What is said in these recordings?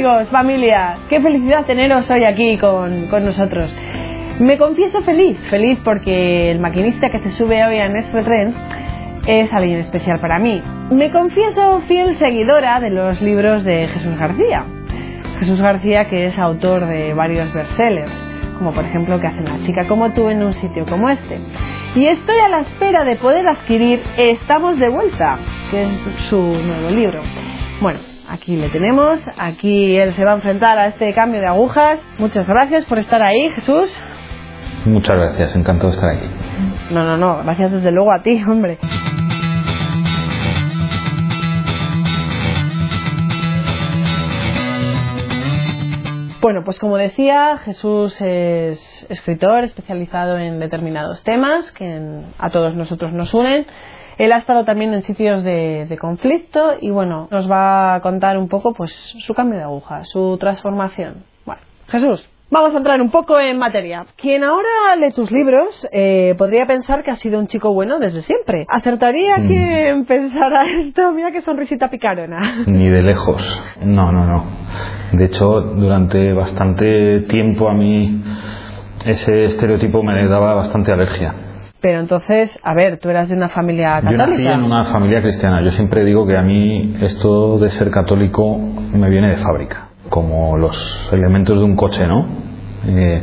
amigos, familia, qué felicidad teneros hoy aquí con, con nosotros. Me confieso feliz, feliz porque el maquinista que se sube hoy a nuestro tren es alguien especial para mí. Me confieso fiel seguidora de los libros de Jesús García. Jesús García que es autor de varios bestsellers, como por ejemplo que hace una chica como tú en un sitio como este. Y estoy a la espera de poder adquirir Estamos de vuelta, que es su nuevo libro. Bueno, aquí le tenemos, aquí él se va a enfrentar a este cambio de agujas. Muchas gracias por estar ahí, Jesús. Muchas gracias, encantado de estar aquí. No, no, no, gracias desde luego a ti, hombre. Bueno, pues como decía, Jesús es escritor especializado en determinados temas que a todos nosotros nos unen. Él ha estado también en sitios de, de, conflicto y bueno, nos va a contar un poco pues su cambio de aguja, su transformación. Bueno, Jesús, Vamos a entrar un poco en materia. Quien ahora lee tus libros eh, podría pensar que has sido un chico bueno desde siempre. ¿Acertaría Mm. quien pensara esto? Mira qué sonrisita picarona. Ni de lejos. No, no, no. De hecho, durante bastante tiempo a mí ese estereotipo me daba bastante alergia. Pero entonces, a ver, tú eras de una familia Yo nací católica. en una familia cristiana. Yo siempre digo que a mí esto de ser católico me viene de fábrica, como los elementos de un coche, ¿no? Eh,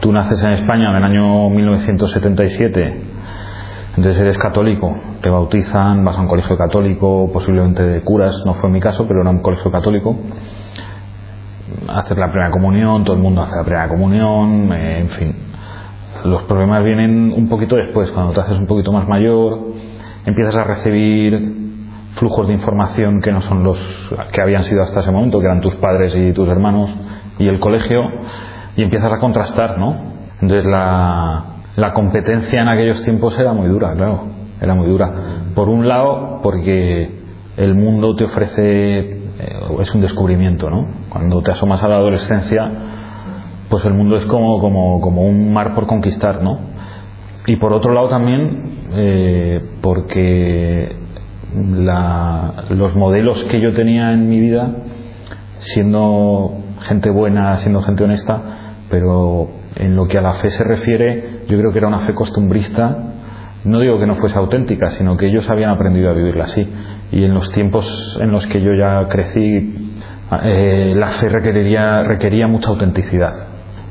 tú naces en España en el año 1977, entonces eres católico, te bautizan, vas a un colegio católico, posiblemente de curas, no fue mi caso, pero era un colegio católico. Haces la primera comunión, todo el mundo hace la primera comunión, eh, en fin. Los problemas vienen un poquito después, cuando te haces un poquito más mayor, empiezas a recibir flujos de información que no son los que habían sido hasta ese momento, que eran tus padres y tus hermanos y el colegio, y empiezas a contrastar, ¿no? Entonces la, la competencia en aquellos tiempos era muy dura, claro, era muy dura. Por un lado, porque el mundo te ofrece, eh, es un descubrimiento, ¿no? Cuando te asomas a la adolescencia, pues el mundo es como, como, como un mar por conquistar, ¿no? Y por otro lado también, eh, porque la, los modelos que yo tenía en mi vida, siendo gente buena, siendo gente honesta, pero en lo que a la fe se refiere, yo creo que era una fe costumbrista. No digo que no fuese auténtica, sino que ellos habían aprendido a vivirla así. Y en los tiempos en los que yo ya crecí, eh, la fe requeriría, requería mucha autenticidad,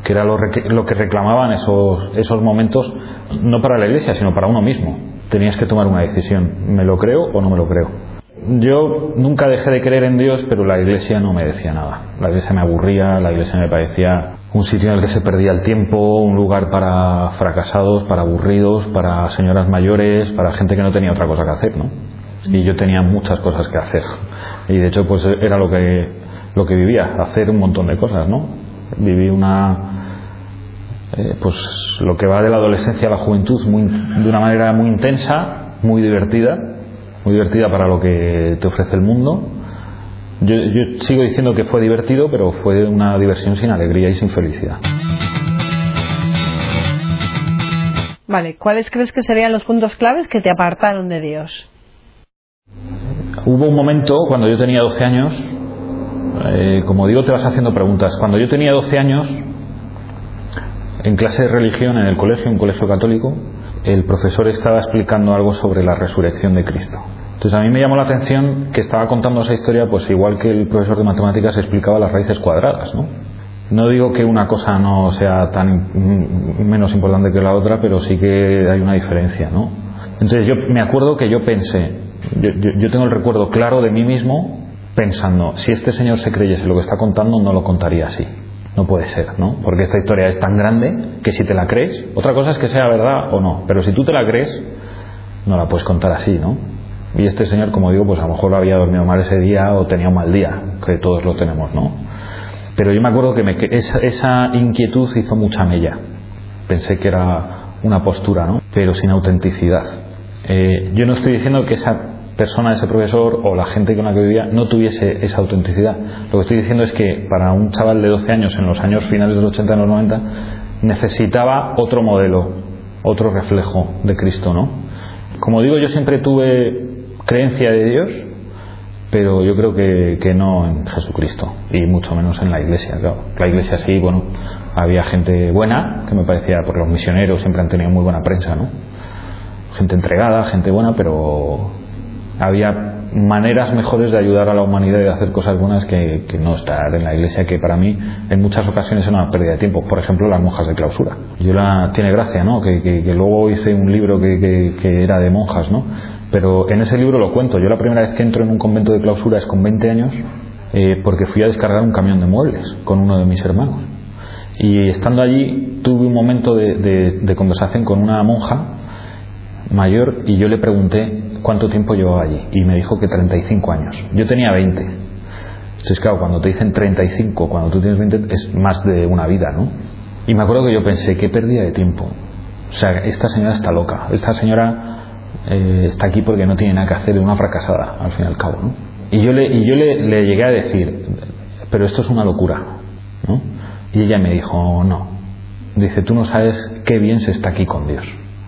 que era lo, lo que reclamaban esos, esos momentos, no para la iglesia, sino para uno mismo. Tenías que tomar una decisión, ¿me lo creo o no me lo creo? Yo nunca dejé de creer en Dios, pero la iglesia no me decía nada. La iglesia me aburría, la iglesia me parecía un sitio en el que se perdía el tiempo, un lugar para fracasados, para aburridos, para señoras mayores, para gente que no tenía otra cosa que hacer, ¿no? Y yo tenía muchas cosas que hacer. Y de hecho, pues era lo que, lo que vivía, hacer un montón de cosas, ¿no? Viví una, eh, pues lo que va de la adolescencia a la juventud muy, de una manera muy intensa, muy divertida, muy divertida para lo que te ofrece el mundo. Yo, yo sigo diciendo que fue divertido, pero fue una diversión sin alegría y sin felicidad. Vale, ¿cuáles crees que serían los puntos claves que te apartaron de Dios? Hubo un momento cuando yo tenía 12 años, eh, como digo, te vas haciendo preguntas. Cuando yo tenía 12 años, en clase de religión en el colegio, un colegio católico, el profesor estaba explicando algo sobre la resurrección de Cristo. Entonces a mí me llamó la atención que estaba contando esa historia, pues igual que el profesor de matemáticas explicaba las raíces cuadradas, ¿no? No digo que una cosa no sea tan mm, menos importante que la otra, pero sí que hay una diferencia, ¿no? Entonces yo me acuerdo que yo pensé, yo, yo- yo tengo el recuerdo claro de mí mismo pensando, si este señor se creyese lo que está contando, no lo contaría así. No puede ser, ¿no? Porque esta historia es tan grande que si te la crees, otra cosa es que sea verdad o no, pero si tú te la crees, no la puedes contar así, ¿no? Y este señor, como digo, pues a lo mejor había dormido mal ese día o tenía un mal día, que todos lo tenemos, ¿no? Pero yo me acuerdo que, me- esa, esa inquietud hizo mucha mella. Pensé que era una postura, ¿no? Pero sin autenticidad. Eh, yo no estoy diciendo que esa persona, ese profesor o la gente con la que vivía no tuviese esa autenticidad. Lo que estoy diciendo es que para un chaval de 12 años, en los años finales de los 80 y los 90, necesitaba otro modelo, otro reflejo de Cristo, ¿no? Como digo, yo siempre tuve creencia de Dios, pero yo creo que, que, no en Jesucristo y mucho menos en la iglesia. Claro. La iglesia sí, bueno, había gente buena, que me parecía, por los misioneros siempre han tenido muy buena prensa, ¿no? Gente entregada, gente buena, pero había maneras mejores de ayudar a la humanidad y de hacer cosas buenas que, que, no estar en la iglesia, que para mí en muchas ocasiones era una pérdida de tiempo. Por ejemplo, las monjas de clausura. Yo la tiene gracia, ¿no? Que, que, luego hice un libro que, era de monjas, ¿no? Pero en ese libro lo cuento. Yo la primera vez que entro en un convento de clausura es con 20 años, eh, porque fui a descargar un camión de muebles con uno de mis hermanos. Y estando allí tuve un momento de, de, de conversación con una monja mayor y yo le pregunté cuánto tiempo llevaba allí y me dijo que 35 años. Yo tenía 20. Entonces, claro, cuando te dicen 35, cuando tú tienes 20, es más de una vida, ¿no? Y me acuerdo que yo pensé, qué pérdida de tiempo. O sea, esta señora está loca. Esta señora eh, está aquí porque no tiene nada que hacer, es una fracasada, al fin y al cabo, ¿no? Y yo le, le llegué a decir, pero esto es una locura, ¿no? Y ella me dijo, no. Dice, tú no sabes qué bien se está aquí con Dios.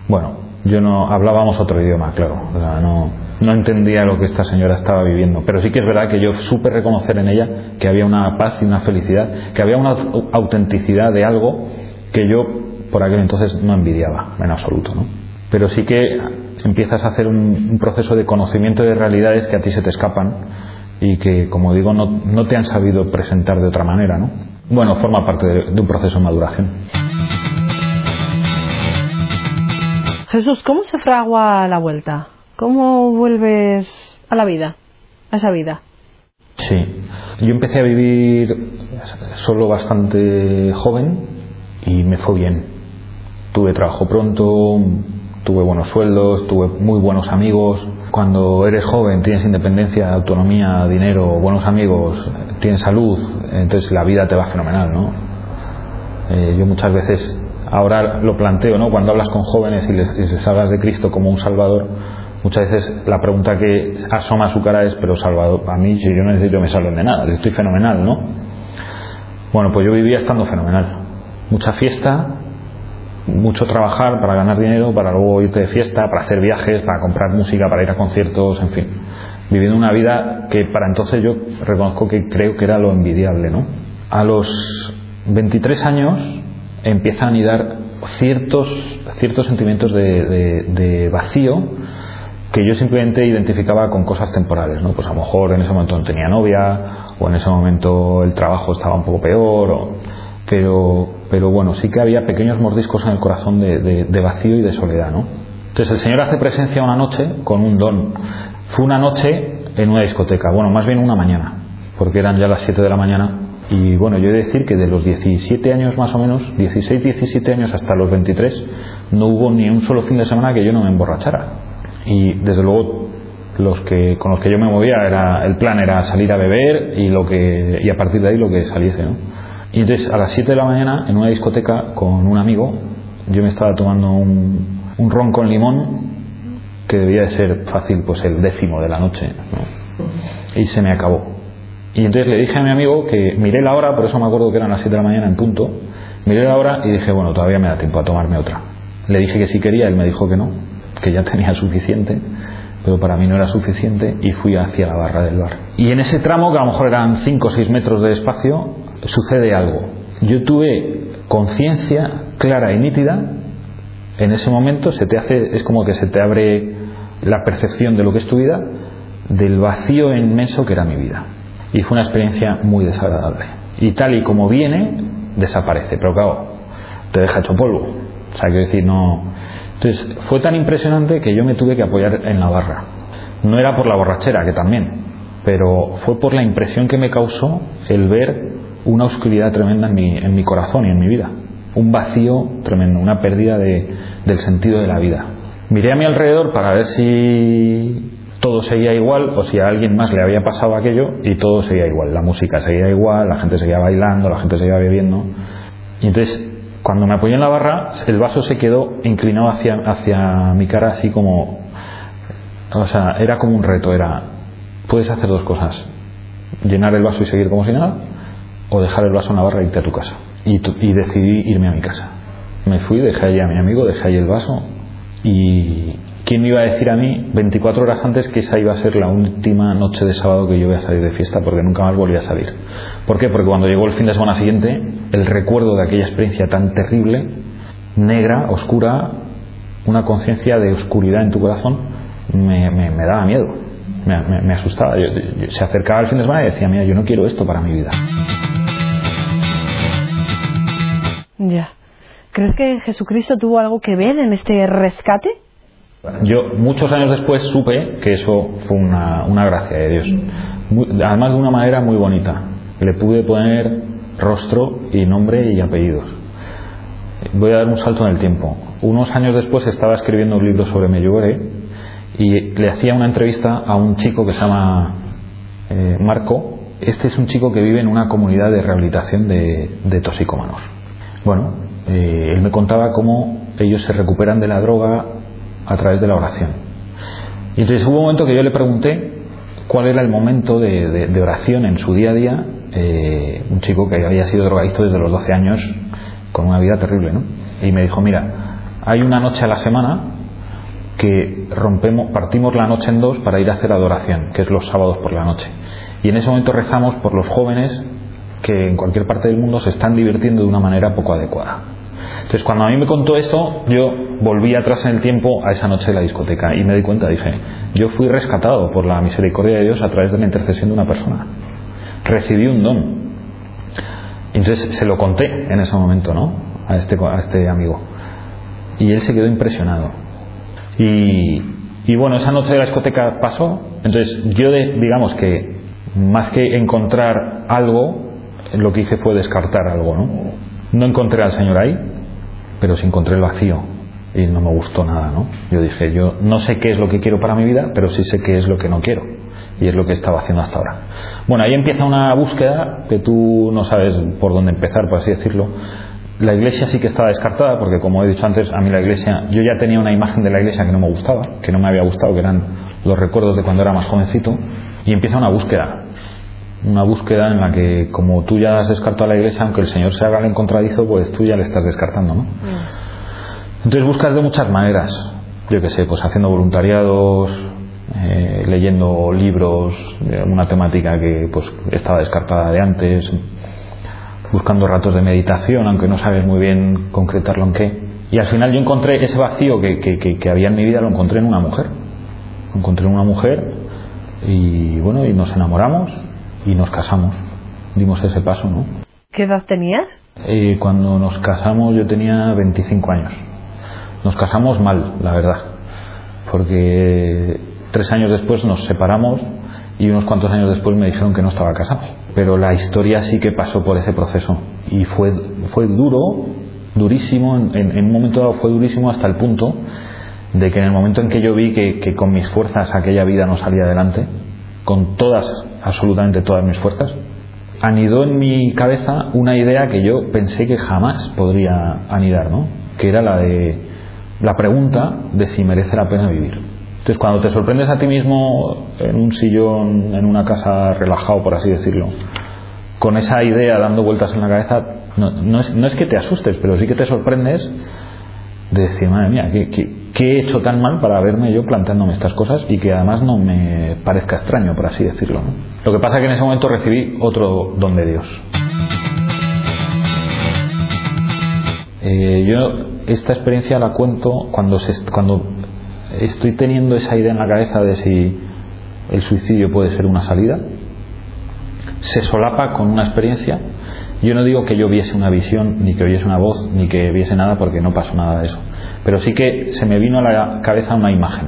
Bueno, yo no hablábamos otro idioma, claro, no, no entendía lo que esta señora estaba viviendo, pero sí que es verdad que yo supe reconocer en ella que había una paz y una felicidad, que había una autenticidad de algo que yo por aquel entonces no envidiaba en absoluto, ¿no? Pero sí que empiezas a hacer un, proceso de conocimiento de realidades que a ti se te escapan y que, como digo, no, no te han sabido presentar de otra manera, ¿no? Bueno, forma parte de un proceso de maduración. Jesús, ¿cómo se fragua la vuelta? ¿Cómo vuelves a la vida, a esa vida? Sí, yo empecé a vivir solo bastante joven y me fue bien. Tuve trabajo pronto, tuve buenos sueldos, tuve muy buenos amigos. Cuando eres joven tienes independencia, autonomía, dinero, buenos amigos, tienes salud, entonces la vida te va fenomenal, ¿no? Eh, yo muchas veces ahora lo planteo, ¿no? Cuando hablas con jóvenes y les, hablas de Cristo como un Salvador, muchas veces la pregunta que asoma a su cara es, pero Salvador, a mí yo no necesito me salven de nada, estoy fenomenal, ¿no? Bueno, pues yo vivía estando fenomenal. Mucha fiesta, mucho trabajar para ganar dinero, para luego irte de fiesta, para hacer viajes, para comprar música, para ir a conciertos, en fin. Viviendo una vida que para entonces yo reconozco que creo que era lo envidiable, ¿no? A los 23 años empiezan a anidar ciertos, ciertos sentimientos de, vacío que yo simplemente identificaba con cosas temporales, ¿no? Pues a lo mejor en ese momento no tenía novia, o en ese momento el trabajo estaba un poco peor, pero, pero bueno, sí que había pequeños mordiscos en el corazón de, de, vacío y de soledad, ¿no? Entonces el Señor hace presencia una noche con un don. Fue una noche en una discoteca, bueno, más bien una mañana, porque eran ya las 7 de la mañana y bueno, yo he de decir que de los 17 años más o menos, 16, 17 años hasta los 23, no hubo ni un solo fin de semana que yo no me emborrachara. Y desde luego los que con los que yo me movía era el plan era salir a beber y lo que y a partir de ahí lo que saliese, ¿no? Y entonces a las 7 de la mañana en una discoteca con un amigo, yo me estaba tomando un, un ron con limón que debía de ser fácil pues el décimo de la noche, ¿no? Y se me acabó y entonces le dije a mi amigo que miré la hora, por eso me acuerdo que eran las 7 de la mañana en punto, miré la hora y dije, bueno, todavía me da tiempo a tomarme otra. Le dije que si quería, él me dijo que no, que ya tenía suficiente, pero para mí no era suficiente y fui hacia la barra del bar. Y en ese tramo, que a lo mejor eran 5 o 6 metros de espacio, sucede algo. Yo tuve conciencia clara y nítida, en ese momento se te hace, es como que se te abre la percepción de lo que es tu vida, del vacío inmenso que era mi vida y fue una experiencia muy desagradable. Y tal y como viene, desaparece, pero claro, te deja hecho polvo. O sea, quiero decir, no. Entonces, fue tan impresionante que yo me tuve que apoyar en la barra. No era por la borrachera, que también, pero fue por la impresión que me causó el ver una oscuridad tremenda en mi, en mi corazón y en mi vida. Un vacío tremendo, una pérdida de, del sentido de la vida. Miré a mi alrededor para ver si todo seguía igual o si a alguien más le había pasado aquello y todo seguía igual. La música seguía igual, la gente seguía bailando, la gente seguía bebiendo. Y entonces, cuando me apoyé en la barra, el vaso se quedó inclinado hacia, hacia mi cara así como... O sea, era como un reto, era... Puedes hacer dos cosas. Llenar el vaso y seguir como si nada, o dejar el vaso en la barra y irte a tu casa. Y, y decidí irme a mi casa. Me fui, dejé allí a mi amigo, dejé ahí el vaso Y ¿quién me iba a decir a mí 24 horas antes que esa iba a ser la última noche de sábado que yo iba a salir de fiesta porque nunca más volvía a salir? ¿Por qué? Porque cuando llegó el fin de semana siguiente, el recuerdo de aquella experiencia tan terrible, negra, oscura, una conciencia de oscuridad en tu corazón, me, daba miedo, me, asustaba. se acercaba el fin de semana y decía, mira, yo no quiero esto para mi vida. Ya. ¿Crees que Jesucristo tuvo algo que ver en este rescate? Yo muchos años después supe que eso fue una, una gracia de Dios. además de una manera muy bonita. Le pude poner rostro y nombre y apellidos. Voy a dar un salto en el tiempo. Unos años después estaba escribiendo un libro sobre Medjugorje y le hacía una entrevista a un chico que se llama eh, Marco. Este es un chico que vive en una comunidad de rehabilitación de, de toxicómanos. Bueno, eh, él me contaba cómo ellos se recuperan de la droga a través de la oración. Y entonces hubo un momento que yo le pregunté cuál era el momento de, oración en su día a día, eh, un chico que había sido drogadicto desde los 12 años, con una vida terrible, ¿no? Y me dijo, mira, hay una noche a la semana que rompemos, partimos la noche en dos para ir a hacer adoración, que es los sábados por la noche. Y en ese momento rezamos por los jóvenes que en cualquier parte del mundo se están divirtiendo de una manera poco adecuada. Entonces, cuando a mí me contó eso, yo volví atrás en el tiempo a esa noche de la discoteca y me di cuenta, dije, yo fui rescatado por la misericordia de Dios a través de la intercesión de una persona. Recibí un don. Entonces se lo conté en ese momento, ¿no? A este, a este amigo. Y él se quedó impresionado. Y, y bueno, esa noche de la discoteca pasó. Entonces yo, digamos que más que encontrar algo, lo que hice fue descartar algo, ¿no? No encontré al Señor ahí, pero sí encontré el vacío y no me gustó nada, ¿no? Yo dije, yo no sé qué es lo que quiero para mi vida, pero sí sé qué es lo que no quiero y es lo que estaba haciendo hasta ahora. Bueno, ahí empieza una búsqueda que tú no sabes por dónde empezar, por así decirlo. La iglesia sí que estaba descartada porque, como he dicho antes, a mí la iglesia, yo ya tenía una imagen de la iglesia que no me gustaba, que no me había gustado, que eran los recuerdos de cuando era más jovencito, y empieza una búsqueda una búsqueda en la que como tú ya has descartado a la iglesia, aunque el Señor se haga el encontradizo, pues tú ya le estás descartando, ¿no? Mm. Entonces buscas de muchas maneras, yo qué sé, pues haciendo voluntariados, eh, leyendo libros de una temática que pues estaba descartada de antes, buscando ratos de meditación, aunque no sabes muy bien concretarlo en qué. Y al final yo encontré ese vacío que, que, que había en mi vida, lo encontré en una mujer. Lo encontré en una mujer y bueno, y nos enamoramos y nos casamos. Dimos ese paso, ¿no? ¿Qué edad tenías? Eh, cuando nos casamos yo tenía 25 años. Nos casamos mal, la verdad, porque tres años después nos separamos y unos cuantos años después me dijeron que no estaba casado. Pero la historia sí que pasó por ese proceso y fue, fue duro, durísimo, en, en un momento dado fue durísimo hasta el punto de que en el momento en que yo vi que, que con mis fuerzas aquella vida no salía adelante, con todas, absolutamente todas mis fuerzas, anidó en mi cabeza una idea que yo pensé que jamás podría anidar, ¿no? Que era la de la pregunta de si merece la pena vivir. Entonces, cuando te sorprendes a ti mismo en un sillón, en una casa relajado, por así decirlo, con esa idea dando vueltas en la cabeza, no, es, no es, que te asustes, pero sí que te sorprendes de decir, madre mía, ¿qué, he hecho tan mal para verme yo planteándome estas cosas y que además no me parezca extraño, por así decirlo? Lo que pasa es que en ese momento recibí otro don de Dios. Eh, yo esta experiencia la cuento cuando, se, cuando estoy teniendo esa idea en la cabeza de si el suicidio puede ser una salida. Se solapa con una experiencia yo no digo que yo viese una visión, ni que oyese una voz, ni que viese nada, porque no pasó nada de eso. Pero sí que se me vino a la cabeza una imagen.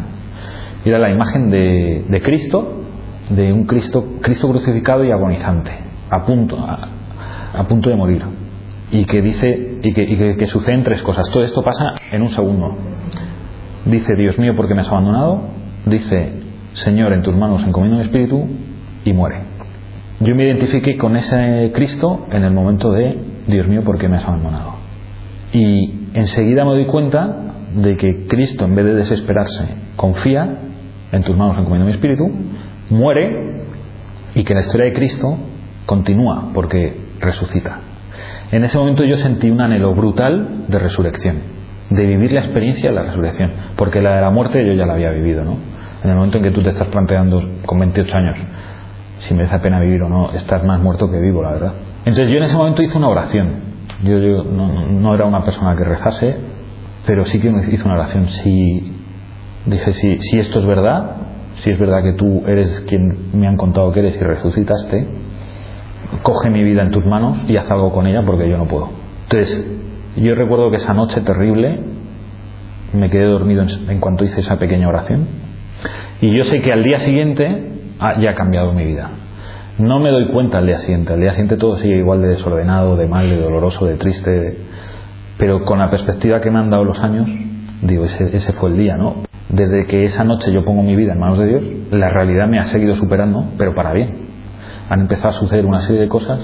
Era la imagen de, Cristo, de un Cristo, Cristo crucificado y agonizante, a punto, de morir. Y que dice, y que, y suceden tres cosas. Todo esto pasa en un segundo. Dice, Dios mío, ¿por qué me has abandonado? Dice, Señor, en tus manos encomiendo mi espíritu, y muere yo me identifiqué con ese Cristo en el momento de, Dios mío, ¿por qué me has abandonado? Y enseguida me doy cuenta de que Cristo, en vez de desesperarse, confía, en tus manos encomiendo mi espíritu, muere y que la historia de Cristo continúa porque resucita. En ese momento yo sentí un anhelo brutal de resurrección. de vivir la experiencia de la resurrección, porque la de la muerte yo ya la había vivido, ¿no? En el momento en que tú te estás planteando con 28 años si merece la pena vivir o no, estás más muerto que vivo, la verdad. Entonces yo en ese momento hice una oración. Yo, yo no, no, era una persona que rezase, pero sí que hice una oración. Si, dije, si, si esto es verdad, si es verdad que tú eres quien me han contado que eres y resucitaste, coge mi vida en tus manos y haz algo con ella porque yo no puedo. Entonces, yo recuerdo que esa noche terrible me quedé dormido en, cuanto hice esa pequeña oración. Y yo sé que al día siguiente ya ha cambiado mi vida. No me doy cuenta al día siguiente. Al día siguiente todo sigue igual de desordenado, de mal, de doloroso, de triste. Pero con la perspectiva que me han dado los años, digo, ese, ese fue el día, ¿no? Desde que esa noche yo pongo mi vida en manos de Dios, la realidad me ha seguido superando, pero para bien. Han empezado a suceder una serie de cosas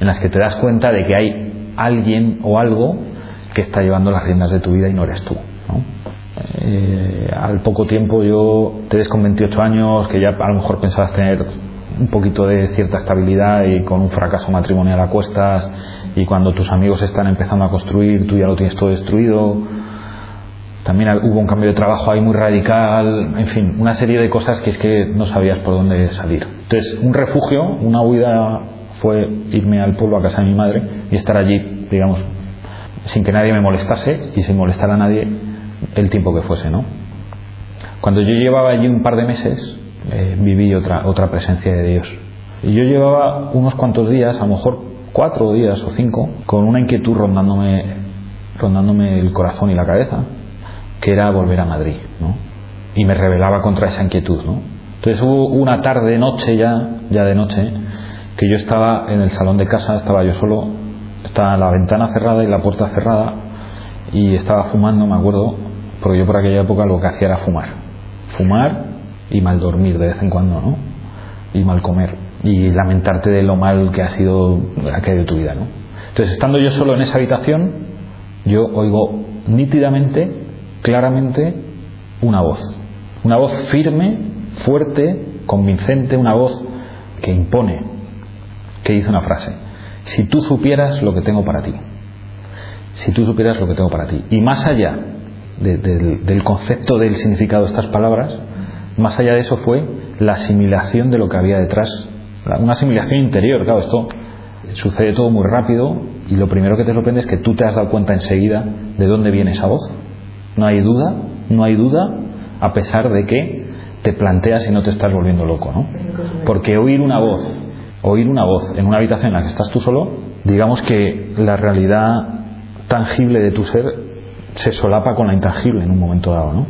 en las que te das cuenta de que hay alguien o algo que está llevando las riendas de tu vida y no eres tú. Eh, al poco tiempo yo te ves con 28 años, que ya a lo mejor pensabas tener un poquito de cierta estabilidad y con un fracaso matrimonial a cuestas y cuando tus amigos están empezando a construir, tú ya lo tienes todo destruido. También hubo un cambio de trabajo ahí muy radical, en fin, una serie de cosas que es que no sabías por dónde salir. Entonces, un refugio, una huida fue irme al pueblo a casa de mi madre y estar allí, digamos, sin que nadie me molestase y sin molestar a nadie el tiempo que fuese, ¿no? Cuando yo llevaba allí un par de meses, eh, viví otra, otra presencia de Dios. Y yo llevaba unos cuantos días, a lo mejor cuatro días o cinco, con una inquietud rondándome, rondándome el corazón y la cabeza, que era volver a Madrid, ¿no? Y me rebelaba contra esa inquietud, ¿no? Entonces hubo una tarde, noche ya, ya de noche, que yo estaba en el salón de casa, estaba yo solo, estaba la ventana cerrada y la puerta cerrada, y estaba fumando, me acuerdo, porque yo por aquella época lo que hacía era fumar. Fumar y mal dormir de vez en cuando, ¿no? Y mal comer. Y lamentarte de lo mal que ha sido aquello de tu vida, ¿no? Entonces, estando yo solo en esa habitación, yo oigo nítidamente, claramente, una voz. Una voz firme, fuerte, convincente, una voz que impone, que dice una frase. Si tú supieras lo que tengo para ti. Si tú supieras lo que tengo para ti. Y más allá del concepto del significado de estas palabras, más allá de eso fue la asimilación de lo que había detrás, una asimilación interior, claro, esto sucede todo muy rápido y lo primero que te sorprende es que tú te has dado cuenta enseguida de dónde viene esa voz. No hay duda, no hay duda, a pesar de que te planteas y no te estás volviendo loco, ¿no? Porque oír una voz, oír una voz en una habitación en la que estás tú solo, digamos que la realidad tangible de tu ser se solapa con la intangible en un momento dado, ¿no?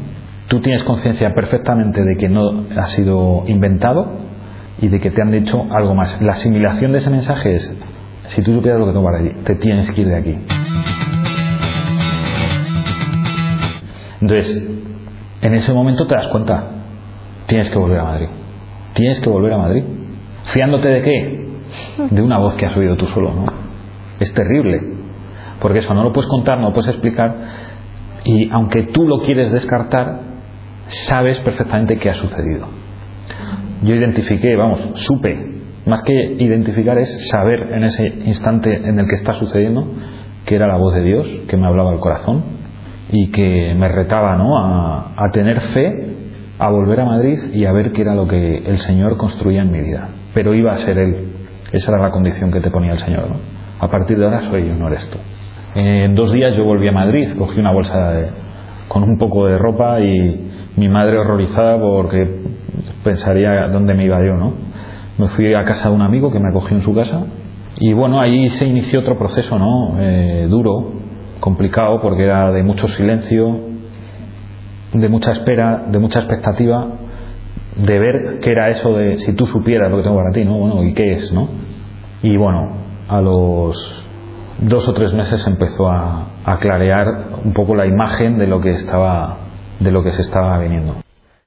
Tú tienes conciencia perfectamente de que no ha sido inventado y de que te han dicho algo más. La asimilación de ese mensaje es, si tú supieras lo que tengo para ti, te tienes que ir de aquí. Entonces, en ese momento te das cuenta, tienes que volver a Madrid. Tienes que volver a Madrid. ¿Fiándote de qué? De una voz que has oído tú solo, ¿no? Es terrible. Porque eso no lo puedes contar, no lo puedes explicar, y aunque tú lo quieres descartar, sabes perfectamente qué ha sucedido. Yo identifiqué, vamos, supe, más que identificar es saber en ese instante en el que está sucediendo que era la voz de Dios que me hablaba al corazón y que me retaba ¿no? a, tener fe, a volver a Madrid y a ver qué era lo que el Señor construía en mi vida. Pero iba a ser Él. Esa era la condición que te ponía el Señor. A partir de ahora soy yo, no eres tú. En dos días yo volví a Madrid, cogí una bolsa con un poco de ropa y mi madre horrorizada porque pensaría dónde me iba yo, ¿no? Me fui a casa de un amigo que me acogió en su casa y bueno, ahí se inició otro proceso, ¿no? Eh, duro, complicado porque era de mucho silencio, de mucha espera, de mucha expectativa, de ver qué era eso de si tú supieras lo que tengo para ti, ¿no? Bueno, ¿y qué es, no? Y bueno, a los dos o tres meses empezó a, clarear un poco la imagen de lo que estaba de lo que se estaba viniendo.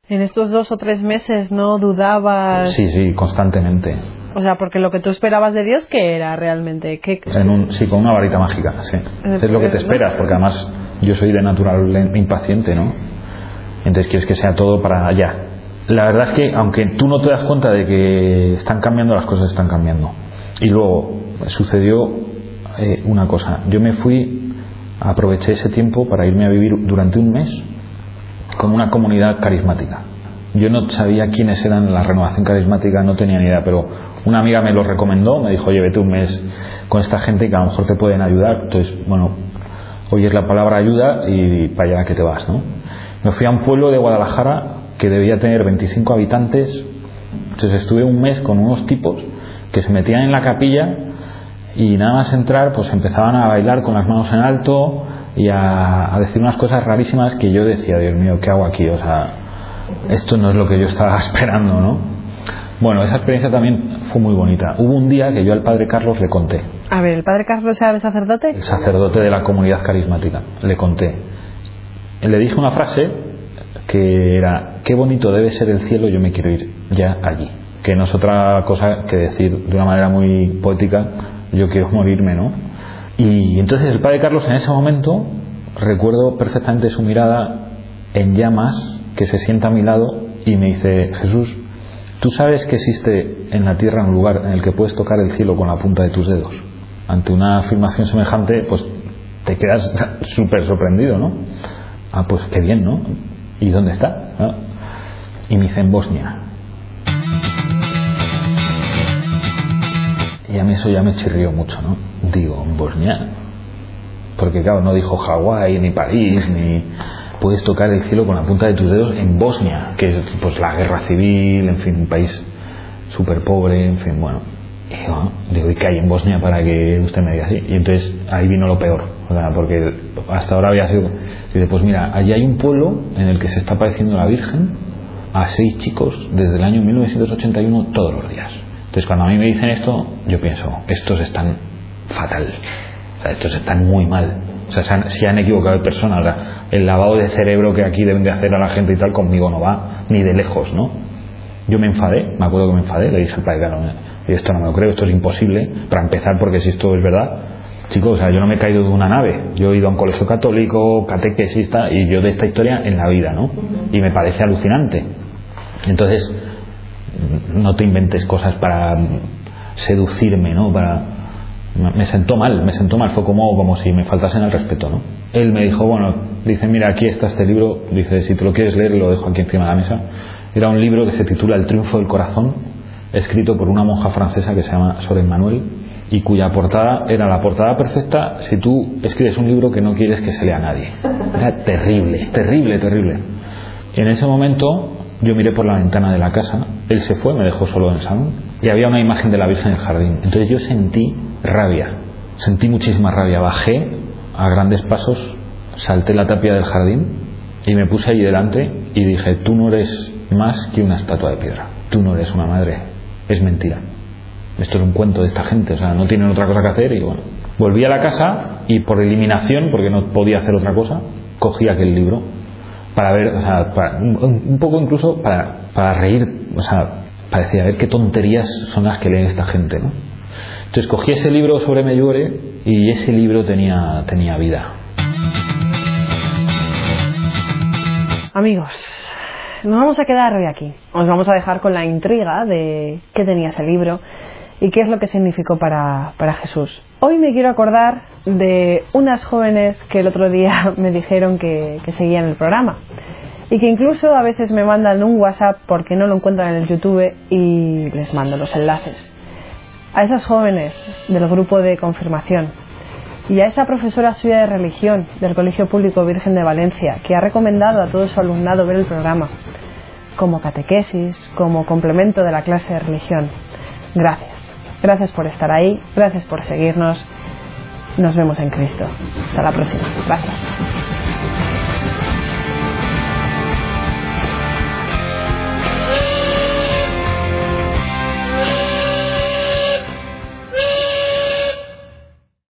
En estos dos o tres meses no dudabas. Sí, sí, constantemente. O sea, porque lo que tú esperabas de Dios, ¿qué era realmente? ¿Qué... En un, sí, con una varita mágica, sí. Es lo que te esperas, porque además yo soy de natural impaciente, ¿no? Entonces quieres que sea todo para allá. La verdad es que, aunque tú no te das cuenta de que están cambiando, las cosas están cambiando. Y luego sucedió eh, una cosa. Yo me fui aproveché ese tiempo para irme a vivir durante un mes con una comunidad carismática. Yo no sabía quiénes eran la renovación carismática, no tenía ni idea, pero una amiga me lo recomendó, me dijo, oye, vete un mes con esta gente que a lo mejor te pueden ayudar. Entonces, bueno, oyes la palabra ayuda y para allá que te vas, ¿no? Me fui a un pueblo de Guadalajara que debía tener 25 habitantes. Entonces estuve un mes con unos tipos que se metían en la capilla y nada más entrar pues empezaban a bailar con las manos en alto y a, a decir unas cosas rarísimas que yo decía, Dios mío, ¿qué hago aquí? O sea, esto no es lo que yo estaba esperando, ¿no? Bueno, esa experiencia también fue muy bonita. Hubo un día que yo al padre Carlos le conté. A ver, ¿el padre Carlos era el sacerdote? El sacerdote de la comunidad carismática. Le conté. Le dije una frase que era, qué bonito debe ser el cielo, yo me quiero ir ya allí. Que no es otra cosa que decir de una manera muy poética, yo quiero morirme, ¿no? Y entonces el padre Carlos en ese momento, recuerdo perfectamente su mirada en llamas, que se sienta a mi lado y me dice, Jesús, ¿tú sabes que existe en la tierra un lugar en el que puedes tocar el cielo con la punta de tus dedos? Ante una afirmación semejante, pues te quedas súper sorprendido, ¿no? Ah, pues qué bien, ¿no? ¿Y dónde está? Y me dice, en Bosnia. Y a mí eso ya me chirrió mucho, ¿no? Digo, Bosnia. Porque claro, no dijo Hawái, ni París, ni puedes tocar el cielo con la punta de tus dedos en Bosnia, que es pues la guerra civil, en fin, un país súper pobre, en fin, bueno. Y yo digo, ¿y qué hay en Bosnia para que usted me diga así? Y entonces ahí vino lo peor, sea, porque hasta ahora había sido... Dice, pues mira, allí hay un pueblo en el que se está apareciendo la Virgen a seis chicos desde el año 1981 todos los días. Entonces cuando a mí me dicen esto, yo pienso, estos están fatal, estos están muy mal, o sea, se han, se han equivocado de persona. O sea, el lavado de cerebro que aquí deben de hacer a la gente y tal, conmigo no va, ni de lejos, ¿no? Yo me enfadé, me acuerdo que me enfadé, le dije al padre, claro, esto no me lo creo, esto es imposible, para empezar, porque si esto es verdad, chicos, o sea, yo no me he caído de una nave, yo he ido a un colegio católico, catequesista, y yo de esta historia en la vida, ¿no? Y me parece alucinante. Entonces, no te inventes cosas para seducirme, ¿no? Para, me sentó mal, me sentó mal, fue como, como si me faltasen el respeto, ¿no? Él me dijo, bueno, dice, mira, aquí está este libro, dice, si te lo quieres leer, lo dejo aquí encima de la mesa. Era un libro que se titula El triunfo del corazón, escrito por una monja francesa que se llama Soren Manuel y cuya portada era la portada perfecta si tú escribes un libro que no quieres que se lea a nadie. Era terrible, terrible, terrible. En ese momento yo miré por la ventana de la casa, él se fue, me dejó solo en el salón y había una imagen de la Virgen en el jardín. Entonces yo sentí rabia, sentí muchísima rabia, bajé a grandes pasos, salté la tapia del jardín y me puse ahí delante y dije, tú no eres más que una estatua de piedra, tú no eres una madre, es mentira. Esto es un cuento de esta gente, o sea, no tienen otra cosa que hacer y bueno. Volví a la casa y por eliminación, porque no podía hacer otra cosa, cogí aquel libro para ver, o sea, para, un, un, poco incluso para, para reír, o sea, para decir, a ver qué tonterías son las que leen esta gente, ¿no? Entonces cogí ese libro sobre Meyure y ese libro tenía, tenía vida. Amigos, nos vamos a quedar hoy aquí. Os vamos a dejar con la intriga de qué tenía ese libro y qué es lo que significó para, Jesús. Hoy me quiero acordar de unas jóvenes que el otro día me dijeron que, que seguían el programa y que incluso a veces me mandan un WhatsApp porque no lo encuentran en el YouTube y les mando los enlaces. A esas jóvenes del grupo de confirmación y a esa profesora suya de religión del Colegio Público Virgen de Valencia que ha recomendado a todo su alumnado ver el programa como catequesis, como complemento de la clase de religión. Gracias. Gracias por estar ahí, gracias por seguirnos. Nos vemos en Cristo. Hasta la próxima. Gracias.